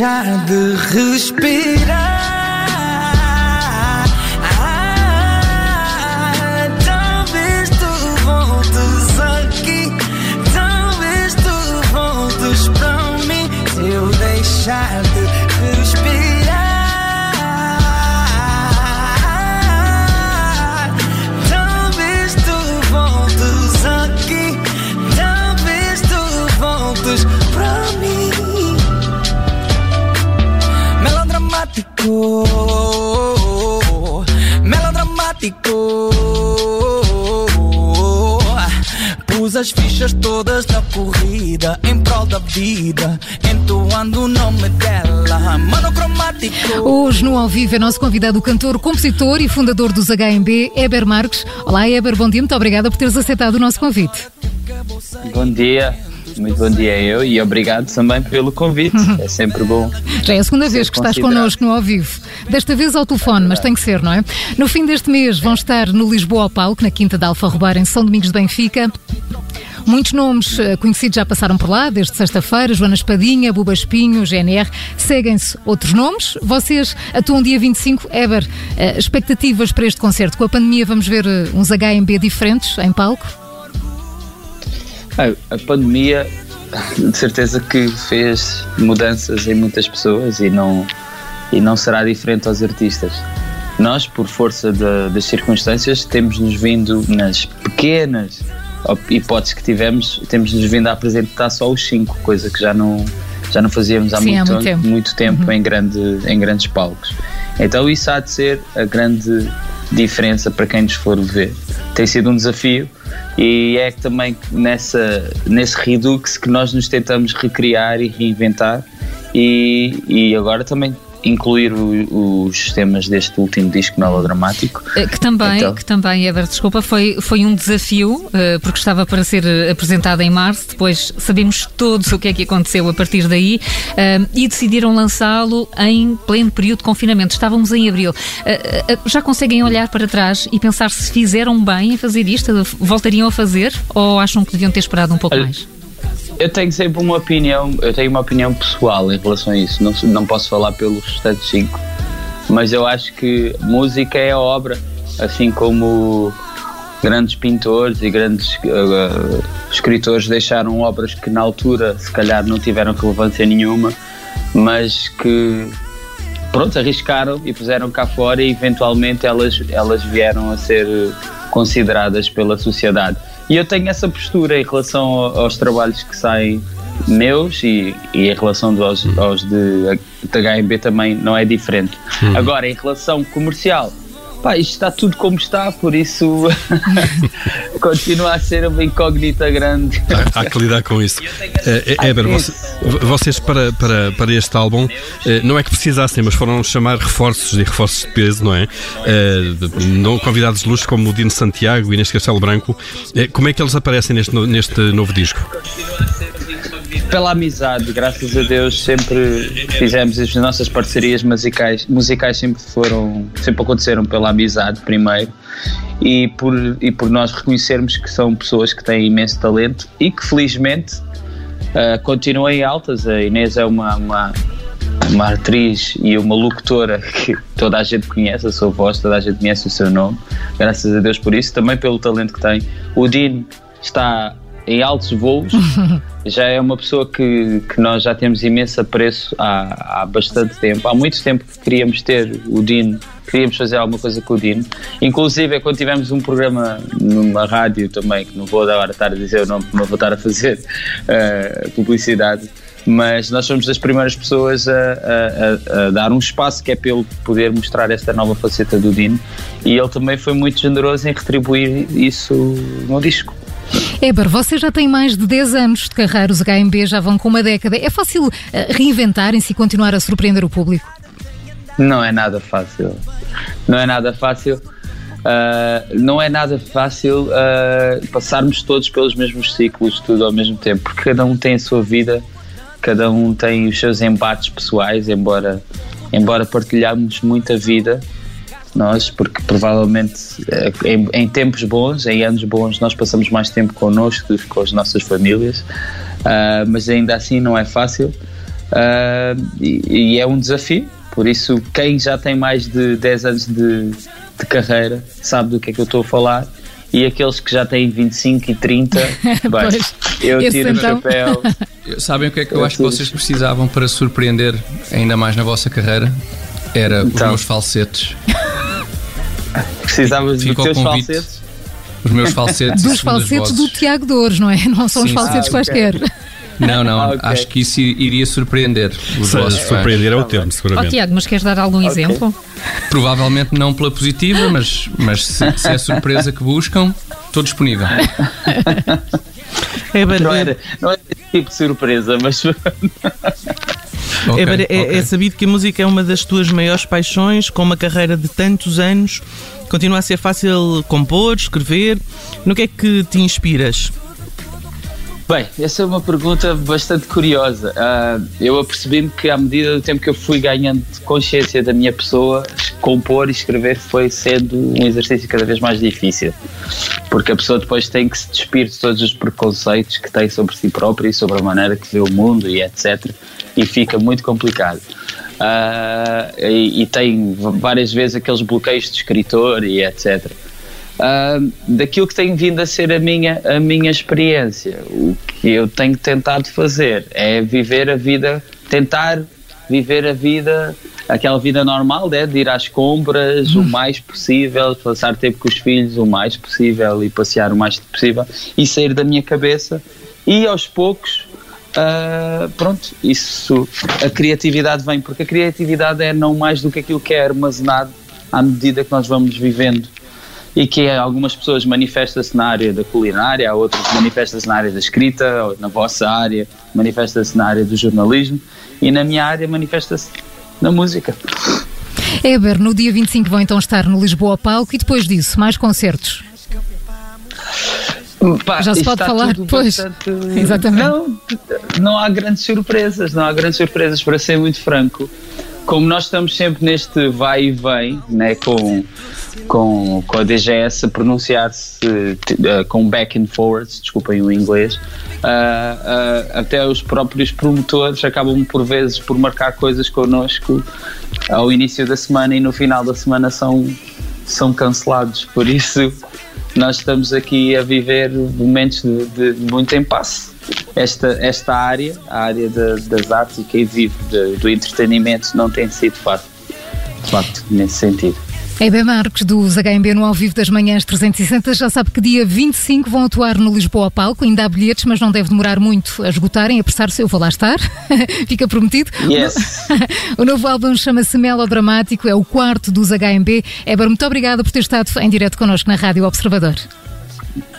deixar de respirar. Melodramático. Pus as fichas todas na corrida em prol da vida, entoando o nome dela, monocromático. Hoje no Ao Vivo é nosso convidado o cantor, compositor e fundador dos HMB, Eber Marques. Olá Eber, bom dia, muito obrigada por teres aceitado o nosso convite. Bom dia, muito bom dia a eu e obrigado também pelo convite. É sempre bom. Já é a segunda vez que estás connosco no Ao Vivo. Desta vez ao telefone, mas tem que ser, não é? No fim deste mês vão estar no Lisboa ao Palco, na Quinta da Alfa Robar, em São Domingos de Benfica. Muitos nomes eh, conhecidos já passaram por lá, desde sexta-feira, Joana Espadinha, Buba Espinho, GNR. Seguem-se outros nomes. Vocês atuam dia 25. Eber, eh, expectativas para este concerto? Com a pandemia vamos ver eh, uns HMB diferentes em palco? Ah, A pandemia, de certeza que fez mudanças em muitas pessoas e não, e não será diferente aos artistas. Nós, por força da- das circunstâncias, temos-nos vindo nas pequenas hipóteses que tivemos, temos-nos vindo a apresentar só os cinco, coisa que já não, já não fazíamos há Sim, há muito, muito tempo. muito tempo em, grande, em grandes palcos. Então isso há de ser a grande diferença para quem nos for ver. Tem sido um desafio e é também nessa, nesse redux que nós nos tentamos recriar e reinventar. E, e agora também incluir o- os temas deste último disco melodramático. Eh, Que também, Então. que também, Eber, desculpa, foi, foi um desafio, eh, porque estava para ser eh, apresentado em março, depois sabemos todos o que é que aconteceu a partir daí e decidiram lançá-lo em pleno período de confinamento. Estávamos em abril. Já conseguem olhar para trás e pensar se fizeram bem em fazer isto? Voltariam a fazer? Ou acham que deviam ter esperado um pouco mais? Eu tenho sempre uma opinião, eu tenho uma opinião pessoal em relação a isso. Não, não posso falar pelos restantes cinco, mas eu acho que música é a obra, assim como grandes pintores e grandes uh, escritores deixaram obras que na altura se calhar não tiveram relevância nenhuma, mas que pronto, arriscaram e puseram cá fora e eventualmente elas, elas vieram a ser consideradas pela sociedade. E eu tenho essa postura em relação ao- aos trabalhos que saem meus e, e em relação aos, aos de, de HMB também não é diferente. Agora, em relação comercial, pá, isto está tudo como está, por isso continua a ser uma incógnita grande. Há que lidar com isso. Ah, Eber, voce- vocês para, para, para este álbum eh, não é que precisassem, mas foram chamar reforços e reforços de peso, não é? De- não convidados de luxo como o Dino Santiago e Inês Castelo Branco. Eh, como é que eles aparecem neste, neste novo disco? Pela amizade, graças a Deus, sempre fizemos as nossas parcerias musicais, musicais sempre foram, sempre aconteceram pela amizade primeiro e por, e por nós reconhecermos que são pessoas que têm imenso talento e que felizmente ah, continuam em altas. A Inês é uma, uma, uma atriz e uma locutora que toda a gente conhece, a sua voz, toda a gente conhece o seu nome, graças a Deus por isso, também pelo talento que tem. O Dino está em altos voos, já é uma pessoa que, que nós já temos imenso apreço há, há bastante tempo. Há muito tempo que queríamos ter o Dino, queríamos fazer alguma coisa com o Dino. Inclusive, é quando tivemos um programa numa rádio também, que não vou agora estar a dizer o nome, não vou estar a fazer eh, publicidade, mas nós somos das primeiras pessoas a, a- a- a dar um espaço que é ele poder mostrar esta nova faceta do Dino e ele também foi muito generoso em retribuir isso no disco. Eber, você já tem mais de 10 anos de carreira, os HMB já vão com uma década. É fácil eh, reinventarem-se e continuar a surpreender o público? Não é nada fácil. Não é nada fácil. Ah, não é nada fácil ah, passarmos todos pelos mesmos ciclos, tudo ao mesmo tempo, porque cada um tem a sua vida, cada um tem os seus embates pessoais, embora, embora partilhamos muita vida, nós, porque provavelmente eh, em, em tempos bons, em anos bons, nós passamos mais tempo connosco do que com as nossas famílias, Ah, mas ainda assim não é fácil. Uh, e, e, é um desafio, por isso, quem já tem mais de 10 anos de, de carreira sabe do que é que eu estou a falar. E aqueles que já têm 25 e 30, bem, eu tiro então... o chapéu. Sabem o que é que eu, eu acho que vocês precisavam para surpreender ainda mais na vossa carreira? Era então. os meus falsetes. Precisavas dos teus falsetes? Os meus falsetes. Dos falsetes do Tiago Dores, não é? Não são sim, os falsetes ah, quaisquer. Okay. Não, não, ah, okay. acho que isso iria surpreender os vossos Surpreender é o termo, seguramente. Oh, Tiago, mas queres dar algum okay. exemplo? Provavelmente não pela positiva, mas, mas se, se é surpresa que buscam, estou disponível. É, não, era, não era esse tipo de surpresa, mas. Okay, é, é, é, sabido que a música é uma das tuas maiores paixões, com uma carreira de tantos anos. Continua a ser fácil compor, escrever. No que é que te inspiras? Bem, essa é uma pergunta bastante curiosa. Uh, eu apercebi-me que, à medida do tempo que eu fui ganhando consciência da minha pessoa, compor e escrever foi sendo um exercício cada vez mais difícil. Porque a pessoa depois tem que se despir de todos os preconceitos que tem sobre si própria e sobre a maneira que vê o mundo e etc. E fica muito complicado. Uh, e, e tem várias vezes aqueles bloqueios de escritor e etc uh, daquilo que tem vindo a ser a minha, a minha experiência. O que eu tenho tentado fazer é viver a vida, tentar viver a vida, aquela vida normal, né? de ir às compras o mais possível, passar tempo com os filhos o mais possível e passear o mais possível e sair da minha cabeça e aos poucos Uh, pronto, isso a criatividade vem, porque a criatividade é não mais do que aquilo que é armazenado à medida que nós vamos vivendo e que algumas pessoas manifestam-se na área da culinária, outras manifestam-se na área da escrita, ou na vossa área manifesta-se na área do jornalismo e na minha área manifesta-se na música. Eber, no dia 25 vão então estar no Lisboa Palco e depois disso, mais concertos? Pá, Já se pode falar depois. Bastante... Exatamente. Não, não há grandes surpresas, não há grandes surpresas, para ser muito franco como nós estamos sempre neste vai e vem, né, com, com, com a DGS a pronunciar-se uh, com back and forwards, desculpem o inglês, uh, uh, até os próprios promotores acabam por vezes por marcar coisas connosco ao início da semana e no final da semana são, são cancelados. Por isso, nós estamos aqui a viver momentos de, de muito impasse esta, esta área, a área de, das artes e quem vive de, do entretenimento não tem sido fácil, de facto, nesse sentido. EB Marcos, dos HMB no Ao Vivo das Manhãs 360, já sabe que dia 25 vão atuar no Lisboa Palco. Ainda há bilhetes, mas não deve demorar muito a esgotarem. Apressar-se, eu vou lá estar. Fica prometido. Yes. o novo álbum chama-se Melodramático, é o quarto dos HMB. Eber, muito obrigada por ter estado em direto connosco na Rádio Observador.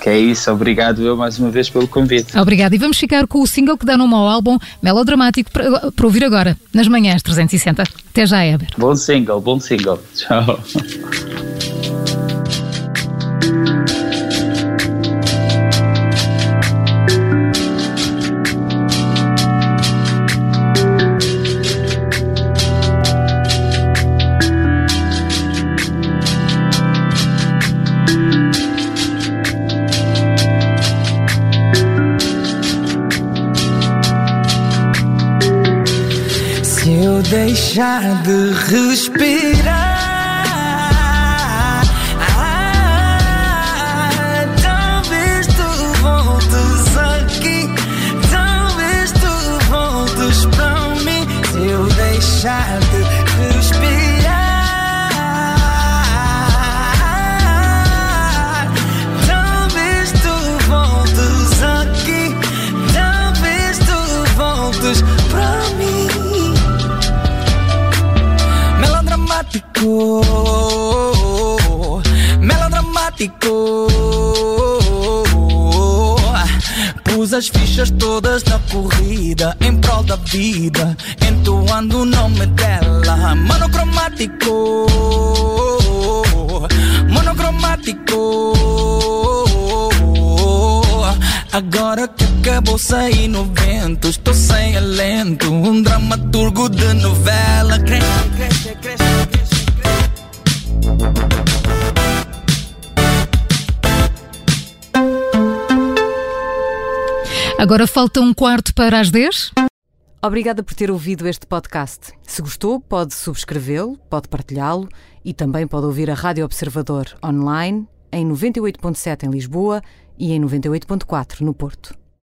Que é isso, obrigado eu mais uma vez pelo convite. Obrigado. E vamos ficar com o single que dá nome ao álbum Melodramático para, para ouvir agora, nas manhãs 360. Até já, Eber. Bom single, bom single. Tchau. deixar de Pus as fichas todas na corrida em prol da vida, entoando o nome dela. Monocromático, monocromático. Agora que acabou sair no vento, estou sem alento. Um dramaturgo de novela. Cresce, cresce, cresce, cresce. Agora falta um quarto para as 10. Obrigada por ter ouvido este podcast. Se gostou, pode subscrevê-lo, pode partilhá-lo e também pode ouvir a Rádio Observador online em 98.7 em Lisboa e em 98.4 no Porto.